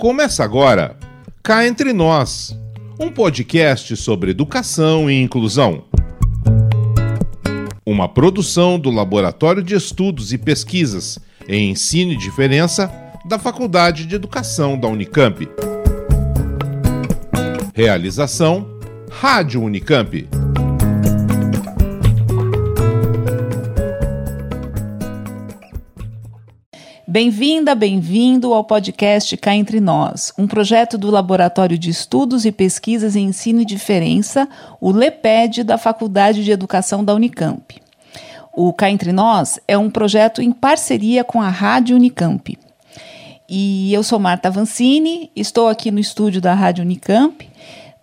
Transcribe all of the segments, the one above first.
Começa agora Cá Entre Nós, um podcast sobre educação e inclusão. Uma produção do Laboratório de Estudos e Pesquisas em Ensino e Diferença da Faculdade de Educação da Unicamp. Realização Rádio Unicamp. Bem-vinda, bem-vindo ao podcast Cá Entre Nós, um projeto do Laboratório de Estudos e Pesquisas em Ensino e Diferença, o LEPED, da Faculdade de Educação da Unicamp. O Cá Entre Nós é um projeto em parceria com a Rádio Unicamp. E eu sou Marta Vancini, estou aqui no estúdio da Rádio Unicamp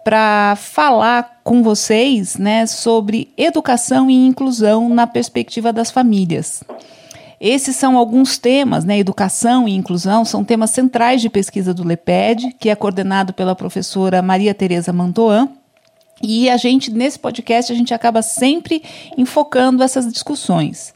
para falar com vocês né, sobre educação e inclusão na perspectiva das famílias. Esses são alguns temas, né? Educação e inclusão são temas centrais de pesquisa do LEPED, que é coordenado pela professora Maria Tereza Mantoan. E a gente, nesse podcast, a gente acaba sempre enfocando essas discussões.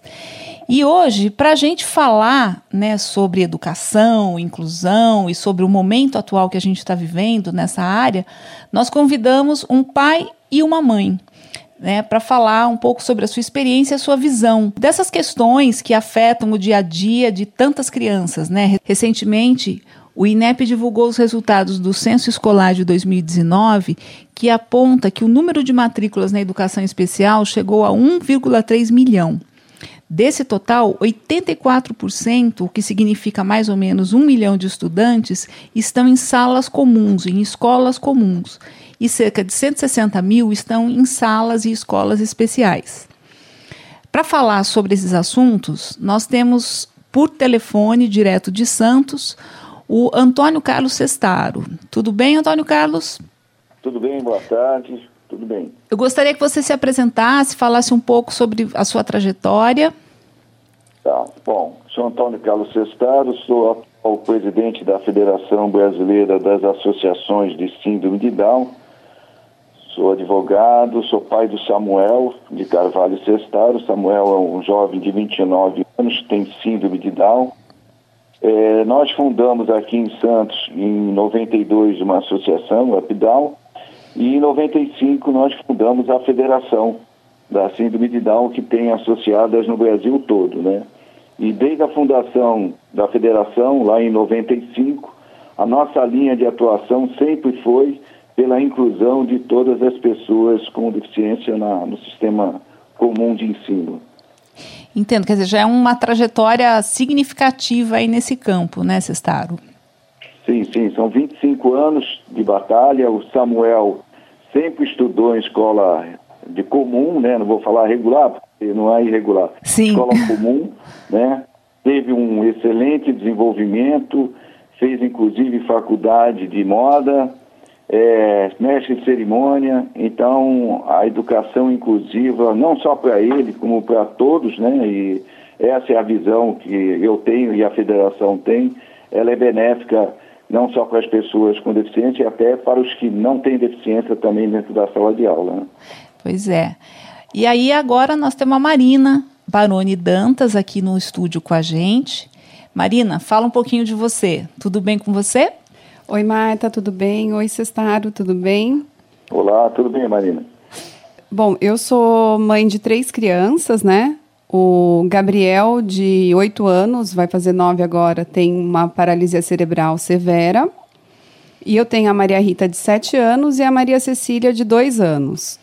E hoje, para a gente falar né, sobre educação, inclusão e sobre o momento atual que a gente está vivendo nessa área, nós convidamos um pai e uma mãe né, para falar um pouco sobre a sua experiência e a sua visão dessas questões que afetam o dia a dia de tantas crianças. Né? Recentemente, o INEP divulgou os resultados do Censo Escolar de 2019, que aponta que o número de matrículas na educação especial chegou a 1,3 milhão. Desse total, 84%, o que significa mais ou menos um milhão de estudantes, estão em salas comuns, em escolas comuns e cerca de 160 mil estão em salas e escolas especiais. Para falar sobre esses assuntos, nós temos por telefone, direto de Santos, o Antônio Carlos Sestaro. Tudo bem, Antônio Carlos? Tudo bem, boa tarde, tudo bem. Eu gostaria que você se apresentasse, falasse um pouco sobre a sua trajetória. Tá, bom, sou Antônio Carlos Sestaro, sou o presidente da Federação Brasileira das Associações de Síndrome de Down Sou advogado, sou pai do Samuel de Carvalho Sestaro. Samuel é um jovem de 29 anos, tem síndrome de Down. É, nós fundamos aqui em Santos, em 92, uma associação, UpDown, e em 95 nós fundamos a Federação da Síndrome de Down, que tem associadas no Brasil todo, né? E desde a fundação da federação, lá em 95, a nossa linha de atuação sempre foi pela inclusão de todas as pessoas com deficiência na, no sistema comum de ensino. Entendo, quer dizer, já é uma trajetória significativa aí nesse campo, né, Cestaro? Sim, sim, são 25 anos de batalha. O Samuel sempre estudou em escola de comum, né? Não vou falar regular, porque não é irregular. Sim. Escola comum, né? Teve um excelente desenvolvimento, fez inclusive faculdade de moda, é, mestre de cerimônia, então a educação inclusiva, não só para ele, como para todos, né? E essa é a visão que eu tenho e a federação tem, ela é benéfica não só para as pessoas com deficiência, até para os que não têm deficiência também dentro da sala de aula. Né? Pois é. E aí agora nós temos a Marina Baroni Dantas aqui no estúdio com a gente. Marina, fala um pouquinho de você. Tudo bem com você? Oi, Marta, tudo bem? Oi, Cestaro, tudo bem? Olá, tudo bem, Marina? Bom, eu sou mãe de três crianças, né? O Gabriel, de oito anos, vai fazer nove agora, tem uma paralisia cerebral severa. E eu tenho a Maria Rita, de sete anos, e a Maria Cecília, de dois anos.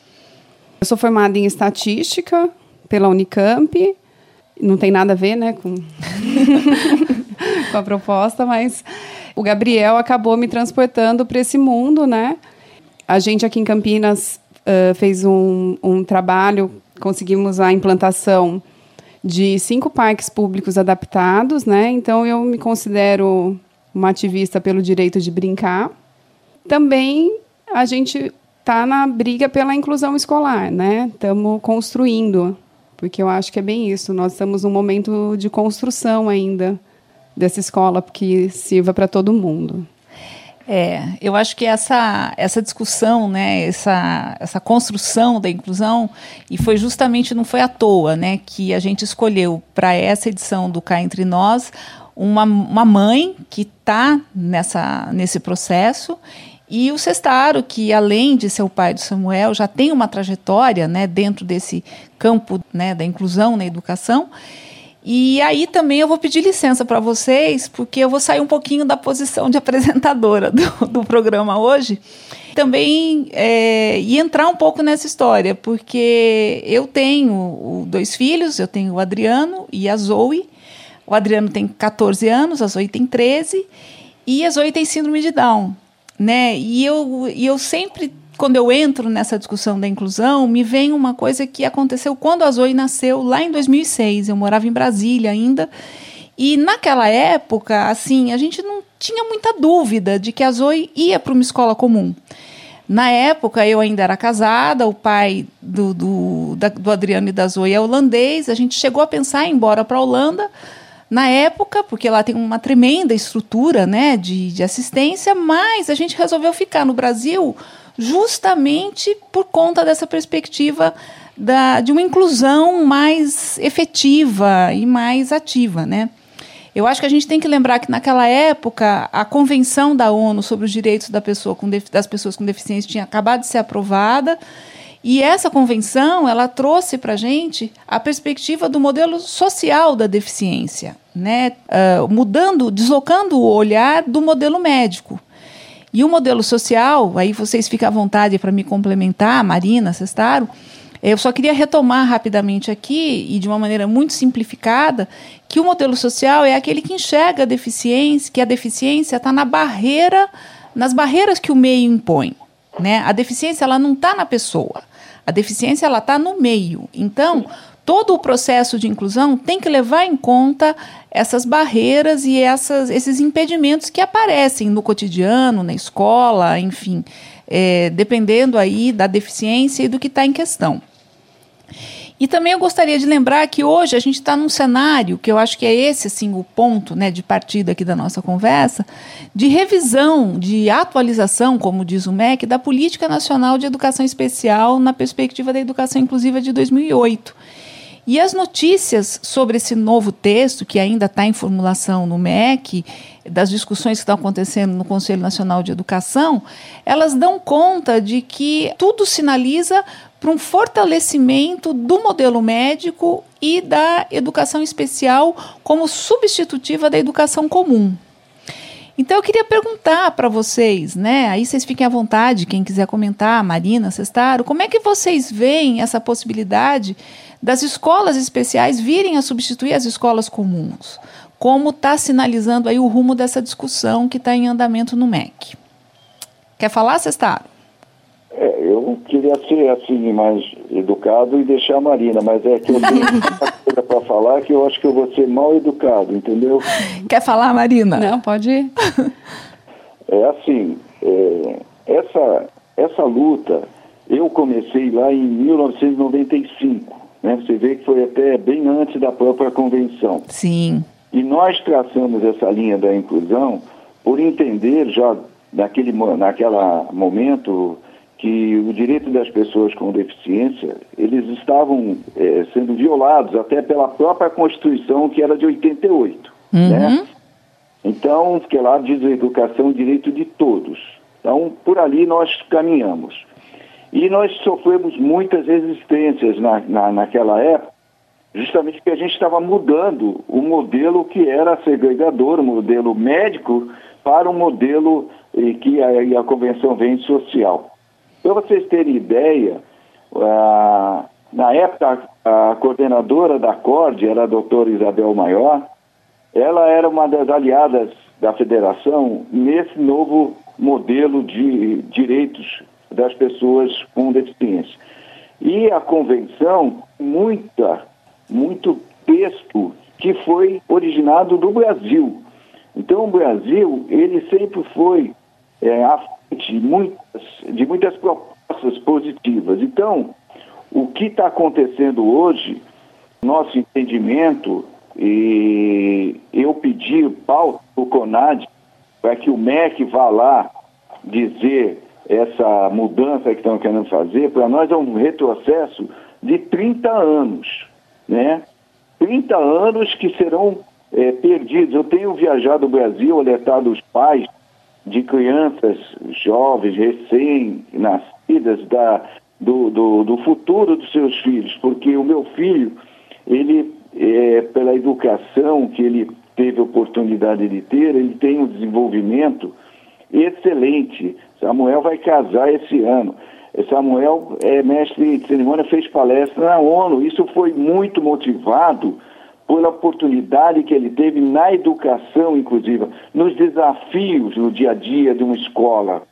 Eu sou formada em estatística pela Unicamp. Não tem nada a ver, né, com, com a proposta, mas o Gabriel acabou me transportando para esse mundo, né? A gente aqui em Campinas uh, fez um, um trabalho, conseguimos a implantação de cinco parques públicos adaptados, né? Então eu me considero uma ativista pelo direito de brincar. Também a gente está na briga pela inclusão escolar, né? Estamos construindo, porque eu acho que é bem isso. Nós estamos num momento de construção ainda dessa escola que sirva para todo mundo. É, eu acho que essa, essa discussão, né, essa, essa construção da inclusão, e foi justamente, não foi à toa, né, que a gente escolheu para essa edição do Cá Entre Nós uma, uma mãe que está nesse processo e o Cestaro, que além de ser o pai do Samuel, já tem uma trajetória né, dentro desse campo né, da inclusão na educação. E aí também eu vou pedir licença para vocês, porque eu vou sair um pouquinho da posição de apresentadora do, do programa hoje. Também é, e entrar um pouco nessa história, porque eu tenho dois filhos, eu tenho o Adriano e a Zoe. O Adriano tem 14 anos, a Zoe tem 13, e a Zoe tem síndrome de Down né? E eu, e eu sempre, quando eu entro nessa discussão da inclusão, me vem uma coisa que aconteceu quando a Zoe nasceu, lá em 2006. Eu morava em Brasília ainda. E naquela época, assim, a gente não tinha muita dúvida de que a Zoe ia para uma escola comum. Na época, eu ainda era casada, o pai do, do, da, do Adriano e da Zoe é holandês. A gente chegou a pensar em ir embora para a Holanda, na época, porque lá tem uma tremenda estrutura né, de, de assistência, mas a gente resolveu ficar no Brasil justamente por conta dessa perspectiva da, de uma inclusão mais efetiva e mais ativa. Né? Eu acho que a gente tem que lembrar que naquela época a Convenção da ONU sobre os Direitos da pessoa com das Pessoas com Deficiência tinha acabado de ser aprovada e essa convenção ela trouxe para a gente a perspectiva do modelo social da deficiência, né? Uh, mudando, deslocando o olhar do modelo médico. E o modelo social, aí vocês ficam à vontade para me complementar, Marina, Cestaro. Eu só queria retomar rapidamente aqui, e de uma maneira muito simplificada, que o modelo social é aquele que enxerga a deficiência, que a deficiência está na barreira, nas barreiras que o meio impõe. Né? A deficiência ela não está na pessoa. A deficiência ela está no meio. Então, todo o processo de inclusão tem que levar em conta essas barreiras e essas, esses impedimentos que aparecem no cotidiano, na escola, enfim, é, dependendo aí da deficiência e do que está em questão. E também eu gostaria de lembrar que hoje a gente está num cenário, que eu acho que é esse assim, o ponto né, de partida aqui da nossa conversa, de revisão, de atualização, como diz o MEC, da Política Nacional de Educação Especial na perspectiva da educação inclusiva de 2008. E as notícias sobre esse novo texto, que ainda está em formulação no MEC, das discussões que estão acontecendo no Conselho Nacional de Educação, elas dão conta de que tudo sinaliza para um fortalecimento do modelo médico e da educação especial como substitutiva da educação comum. Então eu queria perguntar para vocês, né? Aí vocês fiquem à vontade, quem quiser comentar, Marina, Cestaro, como é que vocês veem essa possibilidade das escolas especiais virem a substituir as escolas comuns? Como está sinalizando aí o rumo dessa discussão que está em andamento no MEC? Quer falar, Cestaro? É, eu queria ser assim mais educado e deixar a Marina, mas é que eu tenho uma coisa para falar que eu acho que eu vou ser mal educado, entendeu? Quer falar, Marina? Não, pode ir. É assim, é, essa, essa luta eu comecei lá em 1995, né? Você vê que foi até bem antes da própria convenção. Sim. E nós traçamos essa linha da inclusão por entender já naquele naquela momento que o direito das pessoas com deficiência, eles estavam é, sendo violados até pela própria Constituição, que era de 88, uhum. né? Então, que lá diz a educação, o direito de todos. Então, por ali nós caminhamos. E nós sofremos muitas resistências na, na, naquela época, justamente porque a gente estava mudando o modelo que era segregador, o modelo médico, para um modelo eh, que a, a Convenção vem social. Para vocês terem ideia, na época a coordenadora da CORD era a doutora Isabel Maior, ela era uma das aliadas da federação nesse novo modelo de direitos das pessoas com deficiência. E a convenção, muita, muito texto que foi originado do Brasil. Então o Brasil, ele sempre foi é, frente de muitas, de muitas propostas positivas. Então, o que está acontecendo hoje, nosso entendimento, e eu pedi pauta o CONAD para que o MEC vá lá dizer essa mudança que estão querendo fazer, para nós é um retrocesso de 30 anos, né? 30 anos que serão é, perdidos. Eu tenho viajado o Brasil, alertado os pais de crianças jovens, recém-nascidas, da, do, do, do, futuro dos seus filhos, porque o meu filho, ele, é, pela educação que ele teve oportunidade de ter, ele tem um desenvolvimento excelente. Samuel vai casar esse ano. Samuel é mestre de cerimônia, fez palestra na ONU. Isso foi muito motivado pela oportunidade que ele teve na educação inclusiva, nos desafios no dia a dia de uma escola.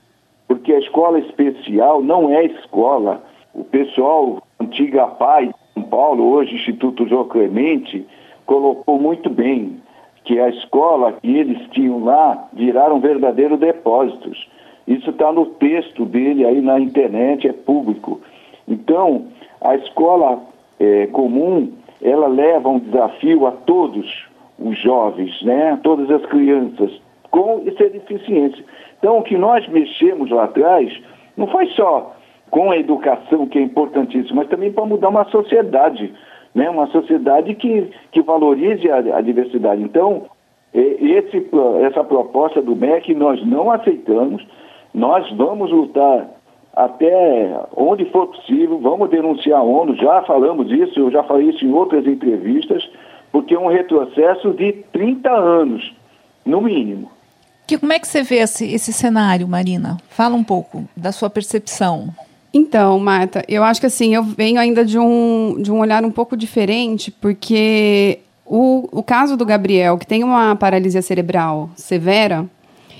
Porque a escola especial não é escola. O pessoal, antiga PAI de São Paulo, hoje Instituto João Clemente, colocou muito bem que a escola que eles tinham lá viraram verdadeiros depósitos. Isso está no texto dele aí na internet, é público. Então, a escola é, comum ela leva um desafio a todos os jovens, né? a todas as crianças, com essa deficiência. Então, o que nós mexemos lá atrás não foi só com a educação, que é importantíssimo, mas também para mudar uma sociedade, né? uma sociedade que, que valorize a, a diversidade. Então, esse, essa proposta do MEC nós não aceitamos, nós vamos lutar até onde for possível, vamos denunciar a ONU, já falamos isso, eu já falei isso em outras entrevistas, porque é um retrocesso de 30 anos, no mínimo. Que, como é que você vê esse, esse cenário, Marina? Fala um pouco da sua percepção. Então, Marta, eu acho que assim, eu venho ainda de um, de um olhar um pouco diferente, porque o, o caso do Gabriel, que tem uma paralisia cerebral severa,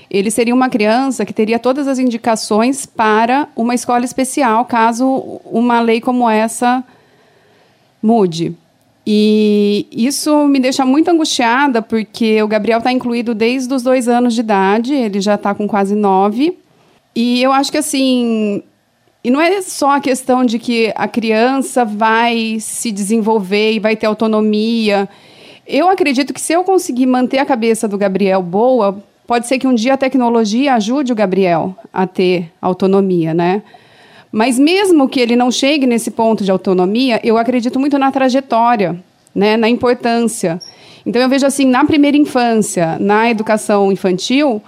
ele seria uma criança que teria todas as indicações para uma escola especial, caso uma lei como essa mude. E isso me deixa muito angustiada, porque o Gabriel está incluído desde os dois anos de idade, ele já está com quase nove. E eu acho que, assim, e não é só a questão de que a criança vai se desenvolver e vai ter autonomia. Eu acredito que se eu conseguir manter a cabeça do Gabriel boa, Pode ser que um dia a tecnologia ajude o Gabriel a ter autonomia, né? Mas mesmo que ele não chegue nesse ponto de autonomia, eu acredito muito na trajetória, né, na importância. Então eu vejo assim, na primeira infância, na educação infantil,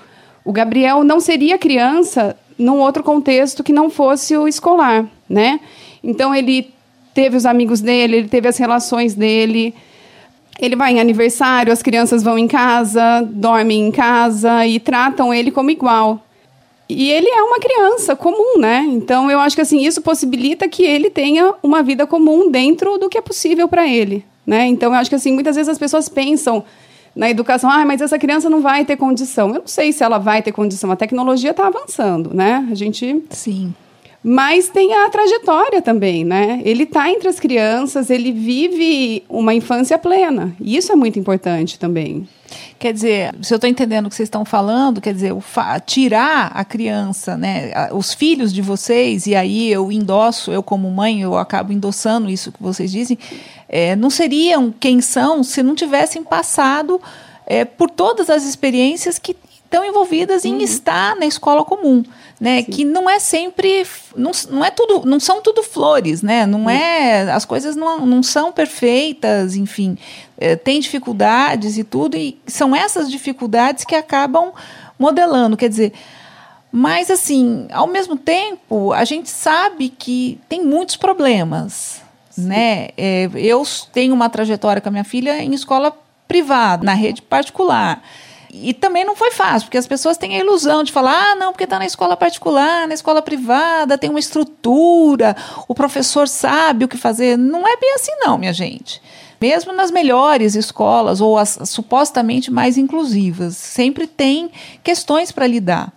o Gabriel não seria criança num outro contexto que não fosse o escolar, né? Então ele teve os amigos dele, ele teve as relações dele, ele vai em aniversário, as crianças vão em casa, dormem em casa e tratam ele como igual. E ele é uma criança comum, né? Então eu acho que assim, isso possibilita que ele tenha uma vida comum dentro do que é possível para ele, né? Então eu acho que assim, muitas vezes as pessoas pensam na educação, ah, mas essa criança não vai ter condição. Eu não sei se ela vai ter condição. A tecnologia está avançando, né? A gente Sim mas tem a trajetória também, né? Ele está entre as crianças, ele vive uma infância plena. E isso é muito importante também. Quer dizer, se eu estou entendendo o que vocês estão falando, quer dizer, tirar a criança, né, os filhos de vocês, e aí eu endosso, eu como mãe, eu acabo endossando isso que vocês dizem, é, não seriam quem são se não tivessem passado é, por todas as experiências que estão envolvidas em uhum. estar na escola comum né? Sim. Que não é sempre, não, não é tudo, não são tudo flores, né? Não é, as coisas não, não são perfeitas, enfim, é, tem dificuldades e tudo, e são essas dificuldades que acabam modelando, quer dizer. Mas assim, ao mesmo tempo, a gente sabe que tem muitos problemas, Sim. né? É, eu tenho uma trajetória com a minha filha em escola privada, na rede particular. E também não foi fácil, porque as pessoas têm a ilusão de falar: ah, não, porque está na escola particular, na escola privada, tem uma estrutura, o professor sabe o que fazer. Não é bem assim, não, minha gente. Mesmo nas melhores escolas, ou as supostamente mais inclusivas, sempre tem questões para lidar.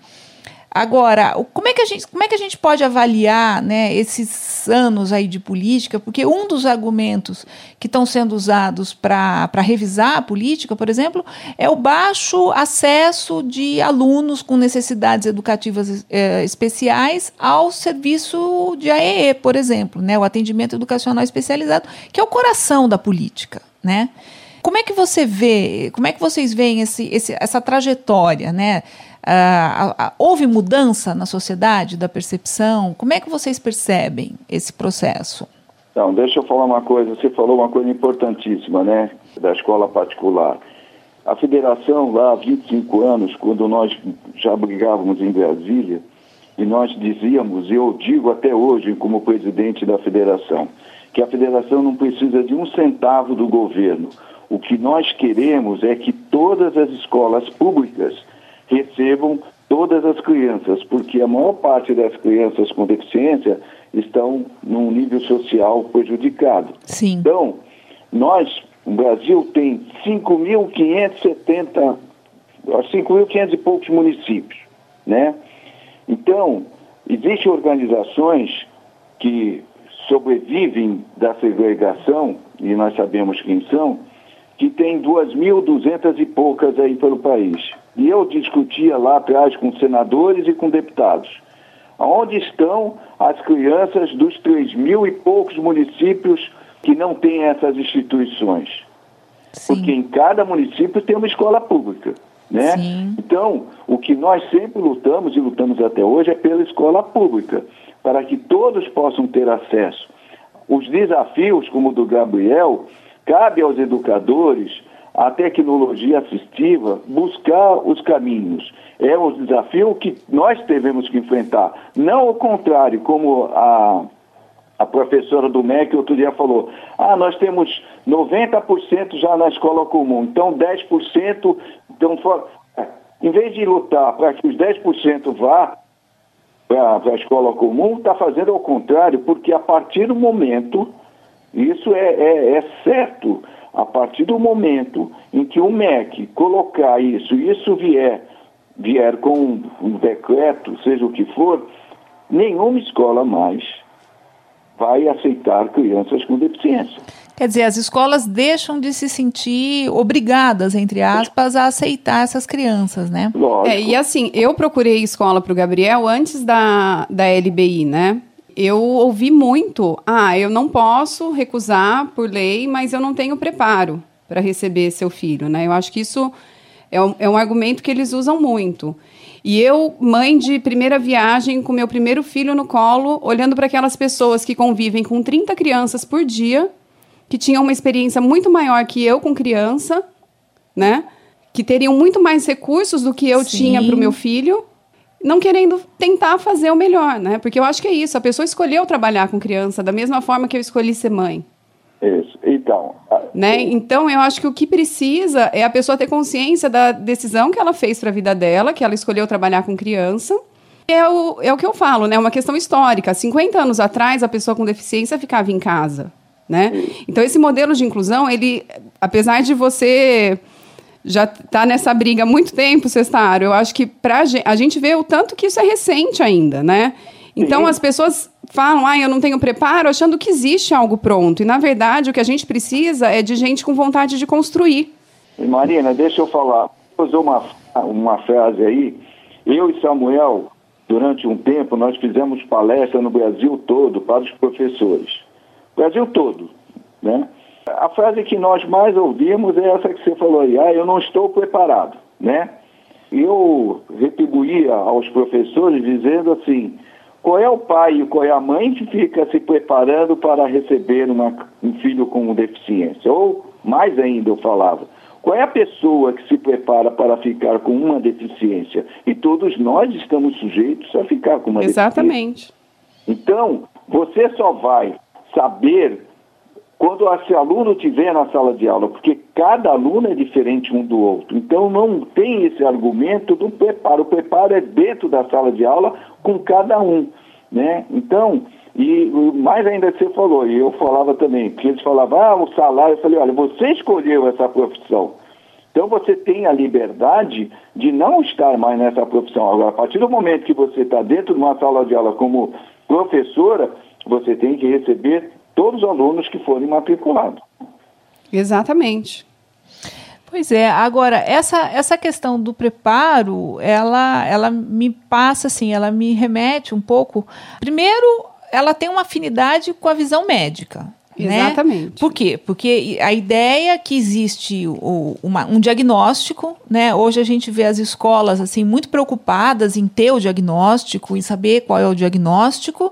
Agora, como é que a gente, como é que a gente pode avaliar né, esses anos aí de política? Porque um dos argumentos que estão sendo usados para revisar a política, por exemplo, é o baixo acesso de alunos com necessidades educativas eh, especiais ao serviço de AEE, por exemplo, né, o atendimento educacional especializado, que é o coração da política. Né? Como é que você vê, como é que vocês veem esse, esse, essa trajetória, né? Uh, houve mudança na sociedade da percepção? Como é que vocês percebem esse processo? Então, deixa eu falar uma coisa. Você falou uma coisa importantíssima, né? Da escola particular. a federação, lá há 25 anos, quando nós já brigávamos em Brasília, e nós dizíamos, e eu digo até hoje como presidente da federação, que a federação não precisa de um centavo do governo. O que nós queremos é que todas as escolas públicas recebam todas as crianças, porque a maior parte das crianças com deficiência estão num nível social prejudicado. Sim. Então, nós, o Brasil tem 5.570, 5.500 e poucos municípios, né? Então, existem organizações que sobrevivem da segregação, e nós sabemos quem são, que tem 2.200 e poucas aí pelo país. E eu discutia lá atrás com senadores e com deputados. Onde estão as crianças dos 3 mil e poucos municípios que não têm essas instituições? Sim. Porque em cada município tem uma escola pública. Né? Sim. Então, o que nós sempre lutamos e lutamos até hoje é pela escola pública, para que todos possam ter acesso. Os desafios, como o do Gabriel, cabe aos educadores, à tecnologia assistiva, buscar os caminhos. É o desafio que nós devemos que enfrentar. Não o contrário, como a, a professora do MEC outro dia falou. Ah, nós temos 90% já na escola comum, então 10% estão fora. Em vez de lutar para que os 10% vá para a escola comum, está fazendo ao contrário, porque a partir do momento, isso é, é, é certo, a partir do momento em que o MEC colocar isso, e isso vier, vier com um, um decreto, seja o que for, nenhuma escola mais vai aceitar crianças com deficiência. Quer dizer, as escolas deixam de se sentir obrigadas, entre aspas, a aceitar essas crianças, né? Lógico. É, e assim, eu procurei escola para o Gabriel antes da, da LBI, né? Eu ouvi muito, ah, eu não posso recusar por lei, mas eu não tenho preparo para receber seu filho, né? Eu acho que isso é um, é um argumento que eles usam muito. E eu, mãe de primeira viagem, com meu primeiro filho no colo, olhando para aquelas pessoas que convivem com 30 crianças por dia, que tinham uma experiência muito maior que eu com criança, né? Que teriam muito mais recursos do que eu Sim. tinha para o meu filho, não querendo tentar fazer o melhor, né? Porque eu acho que é isso. A pessoa escolheu trabalhar com criança da mesma forma que eu escolhi ser mãe. Isso. Então, Né? Então, eu acho que o que precisa é a pessoa ter consciência da decisão que ela fez para a vida dela, que ela escolheu trabalhar com criança. É o, é o que eu falo, né? Uma questão histórica. 50 anos atrás, a pessoa com deficiência ficava em casa, né? Então, esse modelo de inclusão, ele, apesar de você já tá nessa briga há muito tempo, Cestário, eu acho que pra gente, a gente vê o tanto que isso é recente ainda, né? Então, Sim. as pessoas falam, ah, eu não tenho preparo, achando que existe algo pronto. E, na verdade, o que a gente precisa é de gente com vontade de construir. Marina, deixa eu falar. Vou usar uma, uma frase aí. Eu e Samuel, durante um tempo, nós fizemos palestra no Brasil todo para os professores. Brasil todo, né? A frase que nós mais ouvimos é essa que você falou aí, ah, eu não estou preparado, né? Eu retribuía aos professores dizendo assim, qual é o pai e qual é a mãe que fica se preparando para receber uma- um filho com deficiência? Ou, mais ainda, eu falava, qual é a pessoa que se prepara para ficar com uma deficiência? E todos nós estamos sujeitos a ficar com uma deficiência. Exatamente. Então, você só vai saber quando esse aluno estiver na sala de aula, porque cada aluno é diferente um do outro. Então, não tem esse argumento do preparo. O preparo é dentro da sala de aula com cada um. Né? Então, e mais ainda que você falou, e eu falava também, porque eles falavam, ah, o salário. Eu falei, olha, você escolheu essa profissão. Então você tem a liberdade de não estar mais nessa profissão. Agora, a partir do momento que você está dentro de uma sala de aula como professora, você tem que receber todos os alunos que forem matriculados. Exatamente. Pois é, agora, essa, essa questão do preparo, ela, ela me passa assim, ela me remete um pouco. Primeiro, ela tem uma afinidade com a visão médica. né? Exatamente. Por quê? Porque a ideia que existe o- uma- um diagnóstico, né? Hoje a gente vê as escolas assim muito preocupadas em ter o diagnóstico, em saber qual é o diagnóstico,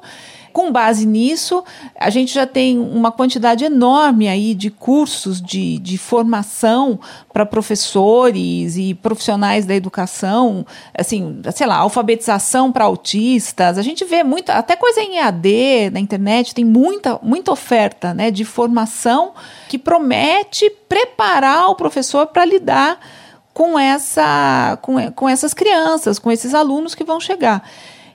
com base nisso, a gente já tem uma quantidade enorme aí de cursos de, de formação para professores e profissionais da educação, assim, sei lá, alfabetização para autistas. A gente vê muita, até coisa em EAD na internet, tem muita, muita oferta né, de formação que promete preparar o professor para lidar com, essa, com, com essas crianças, com esses alunos que vão chegar.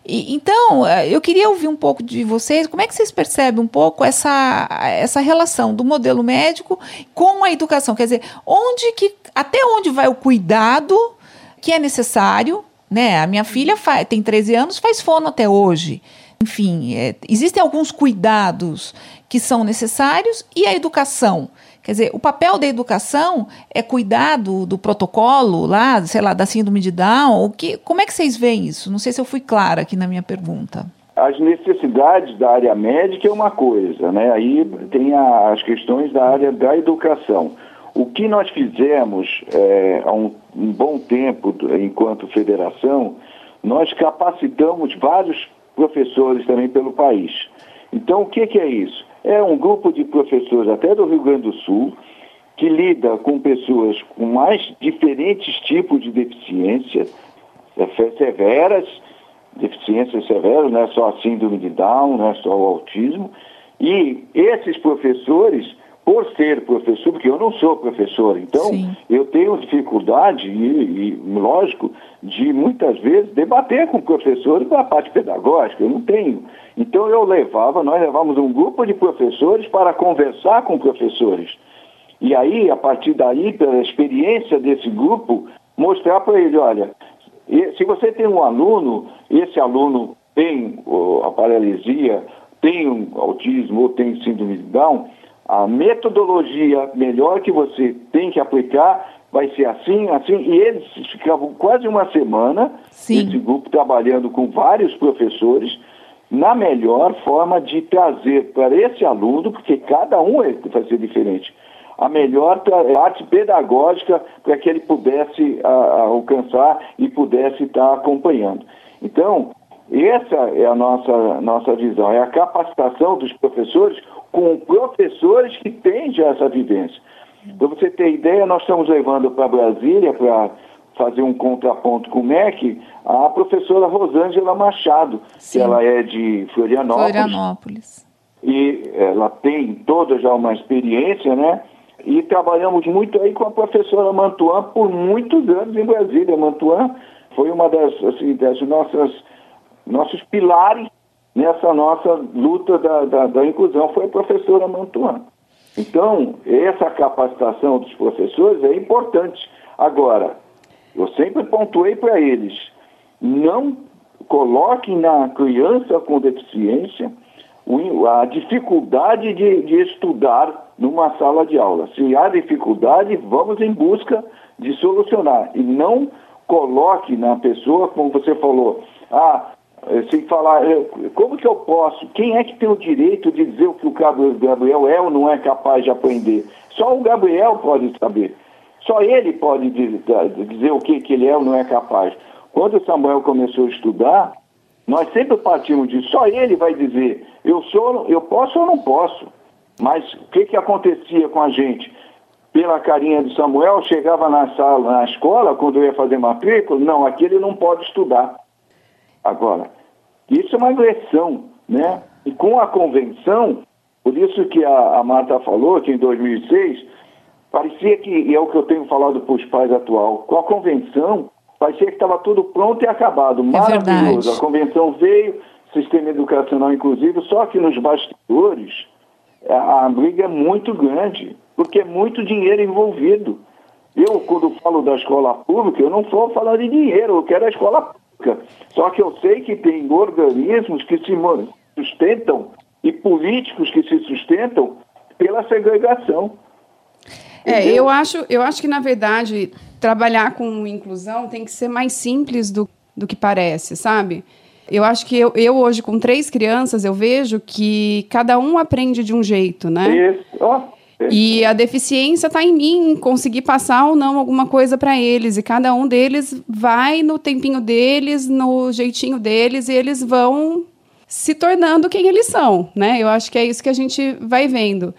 E, então, eh, eu queria ouvir um pouco de vocês, como é que vocês percebem um pouco essa, essa relação do modelo médico com a educação? Quer dizer, onde que, até onde vai o cuidado que é necessário? Né? A minha filha faz, tem 13 anos, faz fono até hoje. Enfim, é, existem alguns cuidados que são necessários e a educação. Quer dizer, o papel da educação é cuidar do, do, protocolo lá, sei lá, da síndrome de Down? O que, como é que vocês veem isso? Não sei se eu fui clara aqui na minha pergunta. As necessidades da área médica é uma coisa, né? Aí tem a, as questões da área da educação. O que nós fizemos é, há um, um bom tempo, enquanto federação, nós capacitamos vários professores também pelo país. Então, o que, que é isso? É um grupo de professores, até do Rio Grande do Sul, que lida com pessoas com mais diferentes tipos de deficiência, é, severas, deficiências severas, não é só a síndrome de Down, não é só o autismo. E esses professores por ser professor, porque eu não sou professor, então Sim. eu tenho dificuldade, e, e, lógico, de muitas vezes debater com professores da parte pedagógica, eu não tenho. Então eu levava, nós levávamos um grupo de professores para conversar com professores. E aí, a partir daí, pela experiência desse grupo, mostrar para ele, olha, se você tem um aluno, esse aluno tem a paralisia, tem um autismo ou tem síndrome de Down, a metodologia melhor que você tem que aplicar vai ser assim, assim, e eles ficavam quase uma semana, Sim. esse grupo trabalhando com vários professores, na melhor forma de trazer para esse aluno, porque cada um é, vai ser diferente, a melhor parte pedagógica para que ele pudesse a, a, alcançar e pudesse estar acompanhando. Então, essa é a nossa, nossa visão, é a capacitação dos professores com professores que têm já essa vivência. Para você ter ideia, nós estamos levando para Brasília para fazer um contraponto com o MEC a professora Rosângela Machado, Sim. que ela é de Florianópolis. Florianópolis. E ela tem toda já uma experiência, né? E trabalhamos muito aí com a professora Mantuan por muitos anos em Brasília. Mantuan foi uma das, assim, das nossas nossos pilares nessa nossa luta da, da, da inclusão foi a professora Mantuan. Então, essa capacitação dos professores é importante. Agora, eu sempre pontuei para eles, não coloquem na criança com deficiência a dificuldade de, de estudar numa sala de aula. Se há dificuldade, vamos em busca de solucionar. E não coloque na pessoa, como você falou, ah, sem falar, como que eu posso, quem é que tem o direito de dizer o que o Gabriel é ou não é capaz de aprender? Só o Gabriel pode saber. Só ele pode dizer o que, que ele é ou não é capaz. Quando o Samuel começou a estudar, nós sempre partimos de só ele vai dizer, eu sou, eu posso ou não posso. Mas o que, que acontecia com a gente? Pela carinha de Samuel, chegava na sala, na escola, quando eu ia fazer matrícula, não, aqui ele não pode estudar. Agora, isso é uma agressão, né? E com a convenção, por isso que a, a Marta falou que em 2006, parecia que, e é o que eu tenho falado para os pais atual, com a convenção, parecia que estava tudo pronto e acabado. É Maravilhoso. Verdade. A convenção veio, sistema educacional inclusive, só que nos bastidores a, a briga é muito grande, porque é muito dinheiro envolvido. Eu, quando falo da escola pública, eu não estou falando de dinheiro, eu quero a escola pública só que eu sei que tem organismos que se sustentam e políticos que se sustentam pela segregação. É, eu acho, eu acho que, na verdade, trabalhar com inclusão tem que ser mais simples do, do que parece, sabe? Eu acho que eu, eu hoje, com três crianças, eu vejo que cada um aprende de um jeito, né? Isso. Oh. E a deficiência está em mim, conseguir passar ou não alguma coisa para eles. E cada um deles vai no tempinho deles, no jeitinho deles, e eles vão se tornando quem eles são, né? Eu acho que é isso que a gente vai vendo.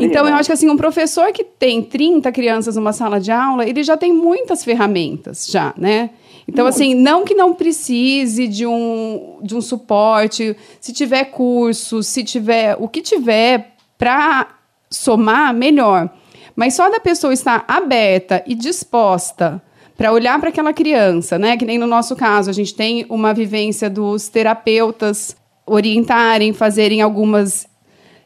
Então, eu acho que assim, um professor que tem 30 crianças numa sala de aula, ele já tem muitas ferramentas, já, né? Então, assim, não que não precise de um, de um suporte, se tiver curso, se tiver o que tiver para somar, melhor. Mas só da pessoa estar aberta e disposta para olhar para aquela criança, né? Que nem no nosso caso, a gente tem uma vivência dos terapeutas orientarem, fazerem algumas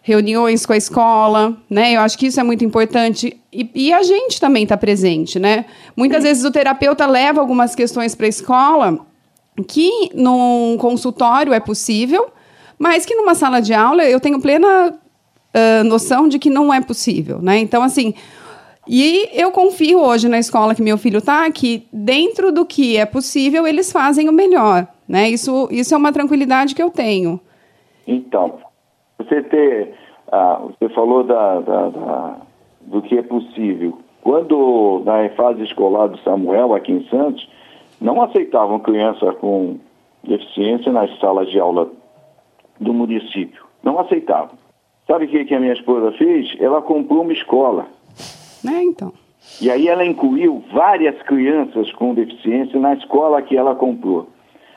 reuniões com a escola, né? Eu acho que isso é muito importante. E, e a gente também está presente, né? Muitas vezes o terapeuta leva algumas questões para a escola que num consultório é possível, mas que numa sala de aula eu tenho plena noção de que não é possível, né? Então, assim, e eu confio hoje na escola que meu filho está, que dentro do que é possível, eles fazem o melhor, né? Isso, isso é uma tranquilidade que eu tenho. Então, você ter. Ah, você falou da, da- da- do que é possível. Quando, na fase escolar do Samuel, aqui em Santos, não aceitavam criança com deficiência nas salas de aula do município. Não aceitavam. Sabe o que, que a minha esposa fez? Ela comprou uma escola. Né, então. E aí ela incluiu várias crianças com deficiência na escola que ela comprou.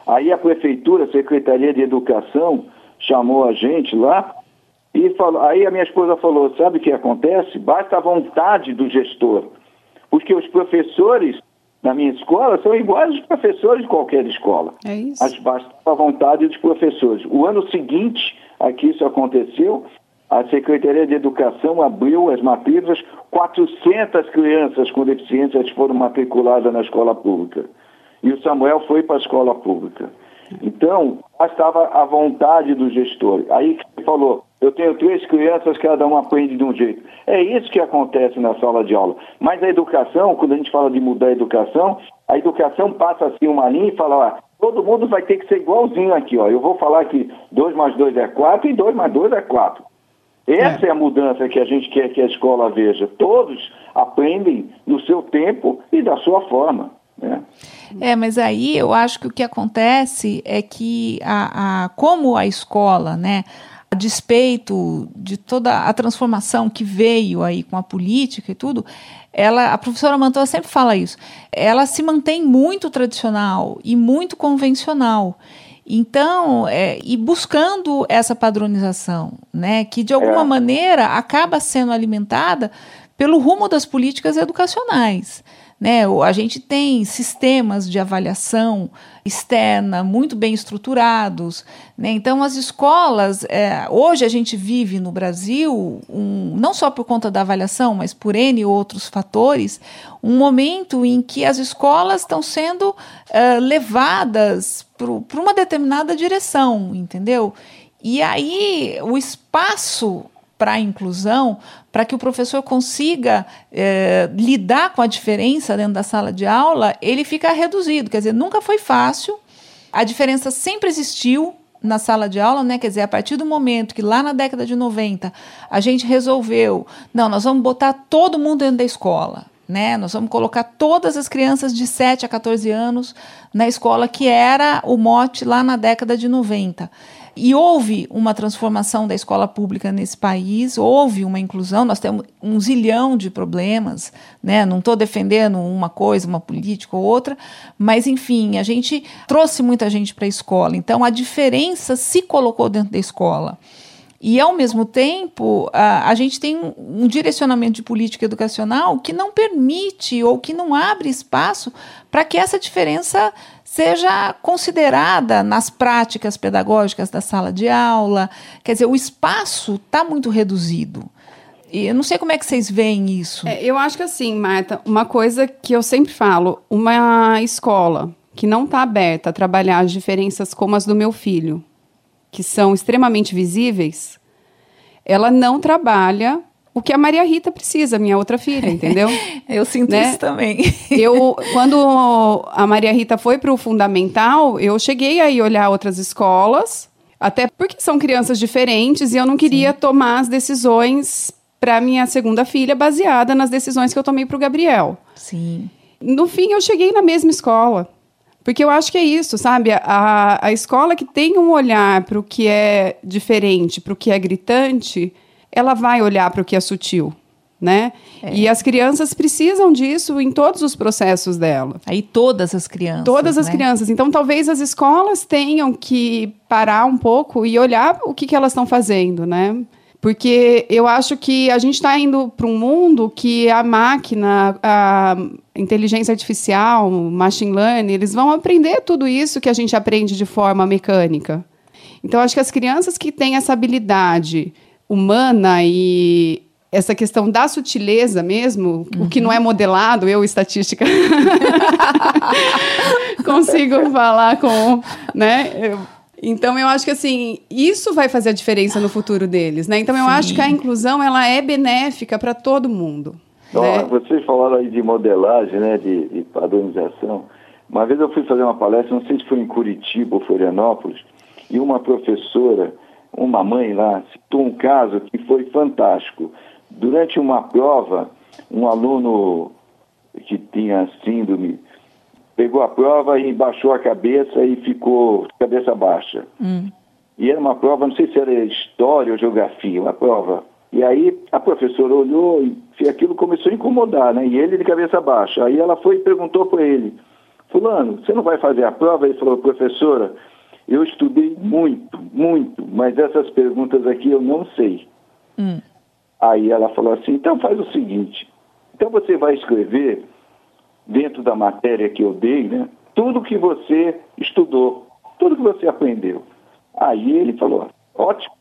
Aí a prefeitura, a Secretaria de Educação, chamou a gente lá e falou. Aí a minha esposa falou: sabe o que acontece? Basta a vontade do gestor. Porque os professores na minha escola são iguais aos professores de qualquer escola. É isso. Mas basta a vontade dos professores. O ano seguinte a que isso aconteceu, a Secretaria de Educação abriu as matrículas, 400 crianças com deficiências foram matriculadas na escola pública. E o Samuel foi para a escola pública. Então, bastava a vontade do gestor. Aí ele falou, eu tenho três crianças, cada uma aprende de um jeito. É isso que acontece na sala de aula. Mas a educação, quando a gente fala de mudar a educação, a educação passa assim uma linha e fala, ó, todo mundo vai ter que ser igualzinho aqui, ó. Eu vou falar que 2 mais 2 é 4 e 2 mais 2 é 4. Essa é. a mudança que a gente quer que a escola veja. Todos aprendem no seu tempo e da sua forma. Né? É, mas aí eu acho que o que acontece é que, a, a, como a escola, né, a despeito de toda a transformação que veio aí com a política e tudo, ela, a professora Mantua sempre fala isso, ela se mantém muito tradicional e muito convencional. Então, é, e buscando essa padronização, né, que de alguma é. maneira acaba sendo alimentada pelo rumo das políticas educacionais. Né? A gente tem sistemas de avaliação externa muito bem estruturados. Né? Então, as escolas, é, hoje a gente vive no Brasil, um, não só por conta da avaliação, mas por N outros fatores, um momento em que as escolas estão sendo é, levadas para uma determinada direção, entendeu? E aí o espaço para a inclusão, para que o professor consiga é, lidar com a diferença dentro da sala de aula, ele fica reduzido. Quer dizer, nunca foi fácil, a diferença sempre existiu na sala de aula, né? Quer dizer, a partir do momento que lá na década de 90 a gente resolveu, não, nós vamos botar todo mundo dentro da escola. Né? Nós vamos colocar todas as crianças de 7 a 14 anos na escola, que era o mote lá na década de 90. E houve uma transformação da escola pública nesse país, houve uma inclusão, nós temos um zilhão de problemas, né? não estou defendendo uma coisa, uma política ou outra, mas enfim, a gente trouxe muita gente para a escola, então a diferença se colocou dentro da escola. E, ao mesmo tempo, a, a gente tem um, um direcionamento de política educacional que não permite ou que não abre espaço para que essa diferença seja considerada nas práticas pedagógicas da sala de aula. Quer dizer, o espaço está muito reduzido. E eu não sei como é que vocês veem isso. É, eu acho que assim, Marta, uma coisa que eu sempre falo, uma escola que não está aberta a trabalhar as diferenças como as do meu filho, que são extremamente visíveis, ela não trabalha o que a Maria Rita precisa, minha outra filha, entendeu? eu sinto né? isso também. eu, quando a Maria Rita foi para o fundamental, eu cheguei a ir olhar outras escolas, até porque são crianças diferentes e eu não queria Sim. tomar as decisões para minha segunda filha baseada nas decisões que eu tomei para o Gabriel. Sim. No fim, eu cheguei na mesma escola. Porque eu acho que é isso, sabe? A, a escola que tem um olhar para o que é diferente, para o que é gritante, ela vai olhar para o que é sutil né? É. E as crianças precisam disso em todos os processos dela. Aí todas as crianças. Todas as né? crianças. Então talvez as escolas tenham que parar um pouco e olhar o que, que elas estão fazendo, né? Porque eu acho que a gente está indo para um mundo que a máquina, a inteligência artificial, machine learning, eles vão aprender tudo isso que a gente aprende de forma mecânica. Então, acho que as crianças que têm essa habilidade humana e essa questão da sutileza mesmo, uhum. o que não é modelado, eu, estatística, consigo falar com, né? Eu, então eu acho que assim, isso vai fazer a diferença no futuro deles, né? Então eu Sim. acho que a inclusão ela é benéfica para todo mundo. Então, né? Vocês falaram aí de modelagem, né, de, de, padronização. Uma vez eu fui fazer uma palestra, não sei se foi em Curitiba ou Florianópolis, e uma professora, uma mãe lá, citou um caso que foi fantástico. Durante uma prova, um aluno que tinha síndrome pegou a prova e baixou a cabeça e ficou cabeça baixa. Hum. E era uma prova, não sei se era história ou geografia, uma prova. E aí a professora olhou e aquilo começou a incomodar, né? E ele de cabeça baixa. Aí ela foi e perguntou para ele: Fulano, você não vai fazer a prova? Ele falou: Professora, eu estudei muito, muito, mas essas perguntas aqui eu não sei. Hum. Aí ela falou assim: então faz o seguinte, então você vai escrever dentro da matéria que eu dei, né? Tudo que você estudou, tudo que você aprendeu. Aí ele falou: ótimo.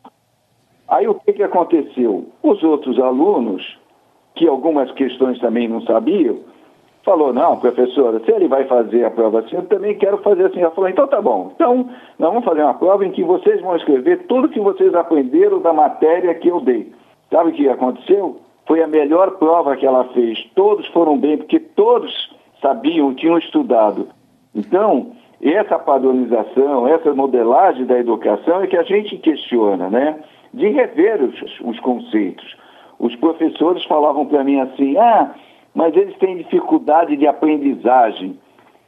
Aí o que, que aconteceu? Os outros alunos, que algumas questões também não sabiam, falou, não, professora, se ele vai fazer a prova assim, eu também quero fazer assim. Ela falou, então tá bom. Então, nós vamos fazer uma prova em que vocês vão escrever tudo que vocês aprenderam da matéria que eu dei. Sabe o que aconteceu? Foi a melhor prova que ela fez. Todos foram bem, porque todos sabiam, tinham estudado. Então, essa padronização, essa modelagem da educação é que a gente questiona, né? De rever os, os conceitos. Os professores falavam para mim assim: ah, mas eles têm dificuldade de aprendizagem.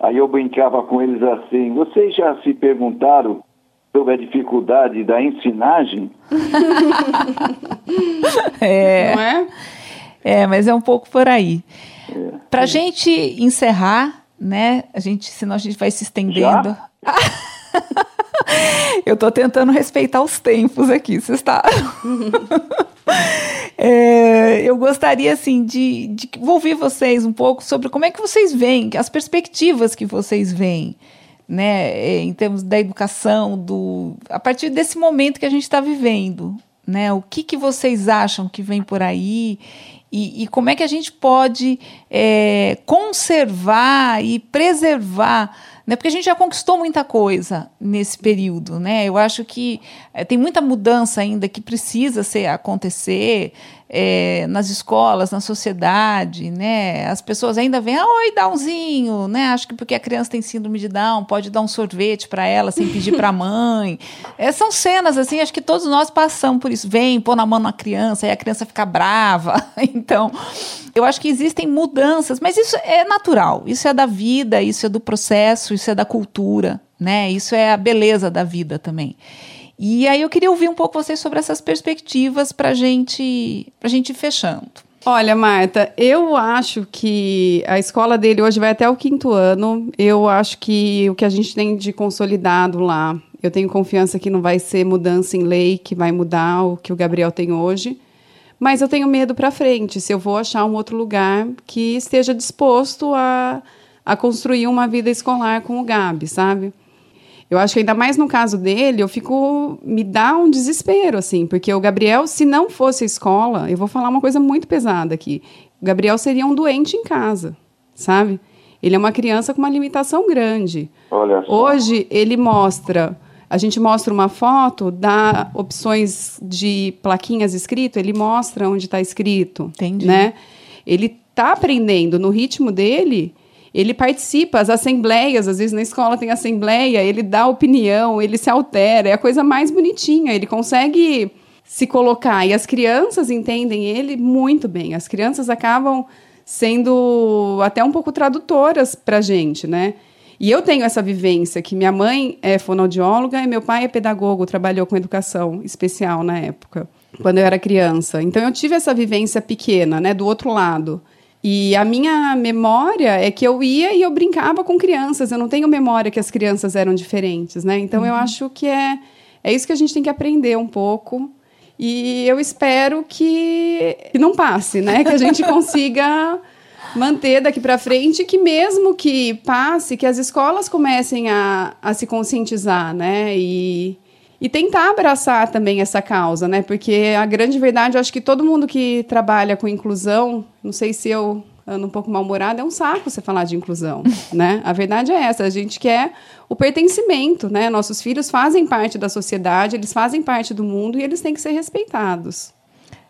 Aí eu brincava com eles assim: vocês já se perguntaram sobre a dificuldade da ensinagem. é. Não é? É, mas é um pouco por aí. É. Para a gente encerrar, né? A gente, senão a gente vai se estendendo. Eu estou tentando respeitar os tempos aqui, você está. é, eu gostaria assim de, de ouvir vocês um pouco sobre como é que vocês veem, as perspectivas que vocês veem né, é, em termos da educação, do, a partir desse momento que a gente está vivendo, né, o que, que vocês acham que vem por aí e, e como é que a gente pode é, conservar e preservar né? Porque a gente já conquistou muita coisa nesse período, né? Eu acho que é, tem muita mudança ainda que precisa ser acontecer é, nas escolas, na sociedade, né? As pessoas ainda vêm, ah, oi, Downzinho, né? Acho que porque a criança tem síndrome de Down, pode dar um sorvete para ela sem pedir para a mãe. É, são cenas assim, acho que todos nós passamos por isso. Vem, pôr na mão na criança e a criança fica brava. Então, eu acho que existem mudanças, mas isso é natural. Isso é da vida, isso é do processo, isso é da cultura, né? Isso é a beleza da vida também. E aí eu queria ouvir um pouco vocês sobre essas perspectivas para gente, a gente ir fechando. Olha, Marta, eu acho que a escola dele hoje vai até o quinto ano. Eu acho que o que a gente tem de consolidado lá, eu tenho confiança que não vai ser mudança em lei que vai mudar o que o Gabriel tem hoje. Mas eu tenho medo para frente, se eu vou achar um outro lugar que esteja disposto a, a construir uma vida escolar com o Gabi, sabe? Eu acho que ainda mais no caso dele, eu fico. me dá um desespero, assim, porque o Gabriel, se não fosse escola, eu vou falar uma coisa muito pesada aqui. O Gabriel seria um doente em casa, sabe? Ele é uma criança com uma limitação grande. Olha só. Hoje, ele mostra. A gente mostra uma foto, dá opções de plaquinhas escrito, ele mostra onde está escrito. Entendi. Né? Ele está aprendendo no ritmo dele ele participa, as assembleias, às vezes na escola tem assembleia, ele dá opinião, ele se altera, é a coisa mais bonitinha, ele consegue se colocar e as crianças entendem ele muito bem. As crianças acabam sendo até um pouco tradutoras para a gente, né? E eu tenho essa vivência que minha mãe é fonoaudióloga e meu pai é pedagogo, trabalhou com educação especial na época, quando eu era criança. Então eu tive essa vivência pequena, né, do outro lado. E a minha memória é que eu ia e eu brincava com crianças. Eu não tenho memória que as crianças eram diferentes, né? Então uhum. eu acho que é é isso que a gente tem que aprender um pouco. E eu espero que, que não passe, né? Que a gente consiga manter daqui para frente, que mesmo que passe, que as escolas comecem a, a se conscientizar, né? E, e tentar abraçar também essa causa, né? Porque a grande verdade, eu acho que todo mundo que trabalha com inclusão, não sei se eu ando um pouco mal-humorado, é um saco você falar de inclusão, né? A verdade é essa, a gente quer o pertencimento, né? Nossos filhos fazem parte da sociedade, eles fazem parte do mundo e eles têm que ser respeitados.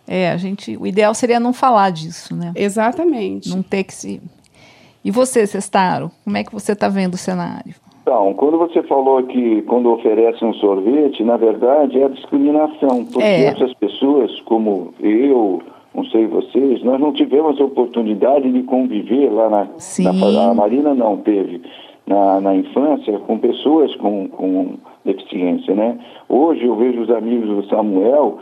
É, a gente, o ideal seria não falar disso, né? Exatamente. Não ter que se. E você, Cestaro, como é que você está vendo o cenário? Então, quando você falou que quando oferece um sorvete, na verdade é a discriminação, porque é. essas pessoas, como eu, não sei vocês, nós não tivemos a oportunidade de conviver lá na, na a Marina não teve na, na infância com pessoas com, com deficiência, né? Hoje eu vejo os amigos do Samuel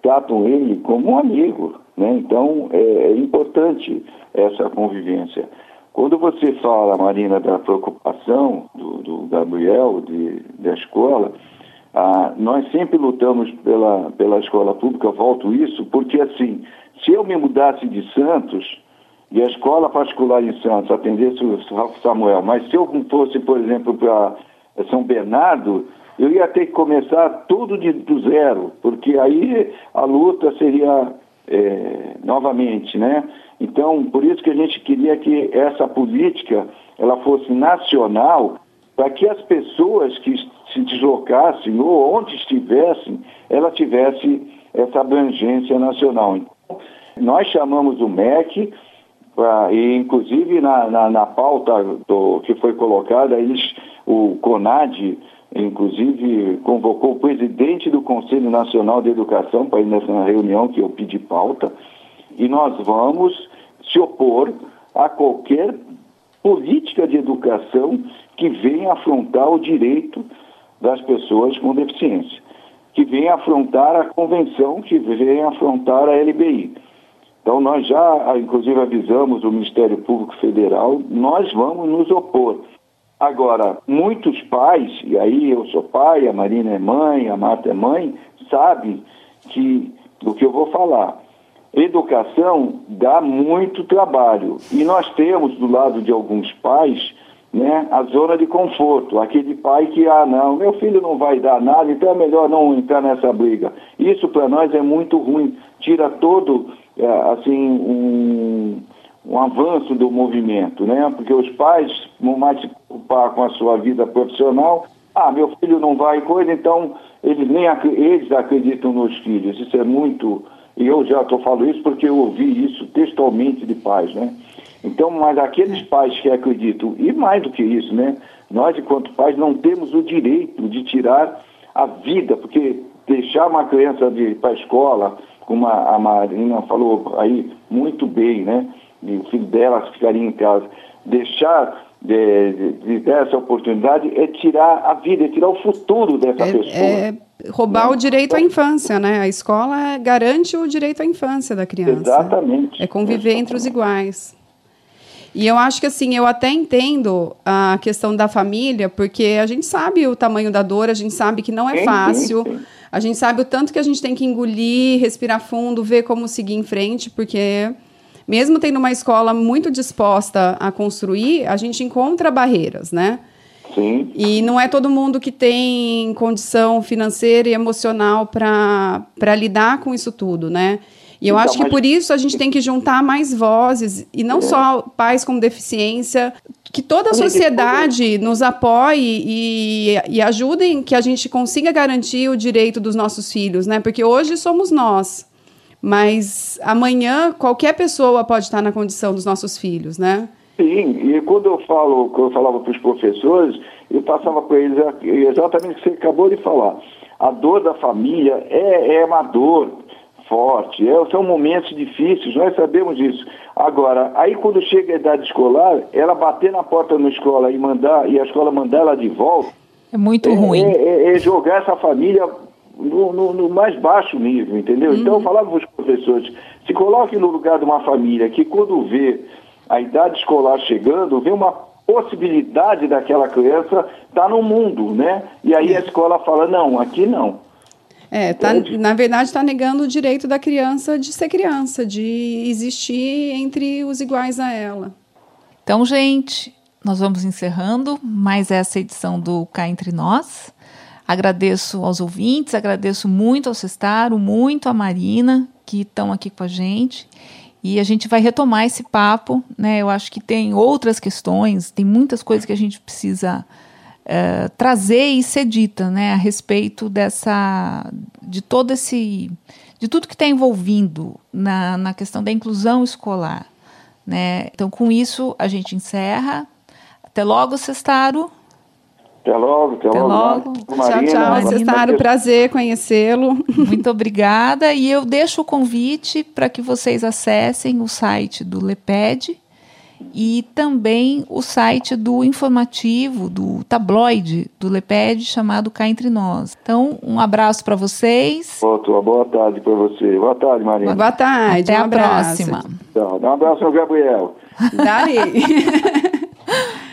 tratam ele como um amigo, né? Então é, é importante essa convivência. Quando você fala, Marina, da preocupação do, do Gabriel, de, da escola, ah, nós sempre lutamos pela, pela escola pública, volto isso, porque assim, se eu me mudasse de Santos, e a escola particular em Santos atendesse o Samuel, mas se eu fosse, por exemplo, para São Bernardo, eu ia ter que começar tudo de, do zero, porque aí a luta seria é, novamente, né? Então, por isso que a gente queria que essa política ela fosse nacional, para que as pessoas que se deslocassem ou onde estivessem, ela tivesse essa abrangência nacional. Então, nós chamamos o MEC Pra, e inclusive na, na, na pauta do, que foi colocada, eles, o CONAD, inclusive, convocou o presidente do Conselho Nacional de Educação para ir nessa reunião que eu pedi pauta, e nós vamos se opor a qualquer política de educação que venha afrontar o direito das pessoas com deficiência, que venha afrontar a convenção, que venha afrontar a LBI. Então, nós já, inclusive, avisamos o Ministério Público Federal, nós vamos nos opor. Agora, muitos pais, e aí eu sou pai, a Marina é mãe, a Marta é mãe, sabem que, do que eu vou falar. Educação dá muito trabalho. E nós temos, do lado de alguns pais, né, a zona de conforto. Aquele pai que, ah, não, meu filho não vai dar nada, então é melhor não entrar nessa briga. Isso para nós é muito ruim. Tira todo é, assim, um, um avanço do movimento, né? Porque os pais vão mais se preocupar com a sua vida profissional. Ah, meu filho não vai coisa, então eles nem eles acreditam nos filhos. Isso é muito. E eu já estou falando isso porque eu ouvi isso textualmente de pais, né? Então, mas aqueles pais que acreditam, e mais do que isso, né? Nós, enquanto pais, não temos o direito de tirar a vida, porque deixar uma criança de ir para a escola, como a, a Marina falou aí muito bem, né? E o filho dela ficaria em casa. Deixar de, de, de ter essa oportunidade é tirar a vida, é tirar o futuro dessa é, pessoa. É roubar né? o direito à infância, né? A escola garante o direito à infância da criança. Exatamente. É conviver Exatamente. entre os iguais. E eu acho que assim, eu até entendo a questão da família, porque a gente sabe o tamanho da dor, a gente sabe que não é fácil. Sim, sim. A gente sabe o tanto que a gente tem que engolir, respirar fundo, ver como seguir em frente, porque mesmo tendo uma escola muito disposta a construir, a gente encontra barreiras, né? Sim. E não é todo mundo que tem condição financeira e emocional para lidar com isso tudo, né? E eu então, acho que por isso a gente tem que juntar mais vozes, e não é. só pais com deficiência, que toda a sociedade nos apoie e, e ajudem que a gente consiga garantir o direito dos nossos filhos, né? Porque hoje somos nós. Mas amanhã qualquer pessoa pode estar na condição dos nossos filhos, né? Sim, e quando eu falo, quando eu falava para os professores, eu passava para eles exatamente o que você acabou de falar. A dor da família é, é uma dor forte. É, são momentos difíceis, nós sabemos disso. Agora, aí quando chega a idade escolar, ela bater na porta da escola e mandar e a escola mandar ela de volta. É muito é, ruim. É, é, jogar essa família no, no, no, mais baixo nível, entendeu? Uhum. Então eu falava para os professores, se coloque no lugar de uma família que quando vê a idade escolar chegando, vê uma possibilidade daquela criança estar tá no mundo, né? E aí a escola fala, não, aqui não. É, tá, na verdade está negando o direito da criança de ser criança, de existir entre os iguais a ela. Então, gente, nós vamos encerrando mais essa edição do Cá Entre Nós. Agradeço aos ouvintes, agradeço muito ao Cestaro, muito à Marina, que estão aqui com a gente. E a gente vai retomar esse papo, né? Eu acho que tem outras questões, tem muitas coisas que a gente precisa uh, trazer e ser dita, né? A respeito dessa, de todo esse, de tudo que está envolvido na, na questão da inclusão escolar, né? Então, com isso a gente encerra. Até logo, Cestaro. Até logo, até, até logo. logo. Marina, tchau, tchau, Cestaro. Prazer conhecê-lo. Muito obrigada. E eu deixo o convite para que vocês acessem o site do LEPED e também o site do informativo, do tabloide do LEPED, chamado Cá Entre Nós. Então, um abraço para vocês. Boa, boa tarde para você. Boa tarde, Marina. Boa tarde. Até um a próxima. Tchau. Dá um abraço ao Gabriel. Dali.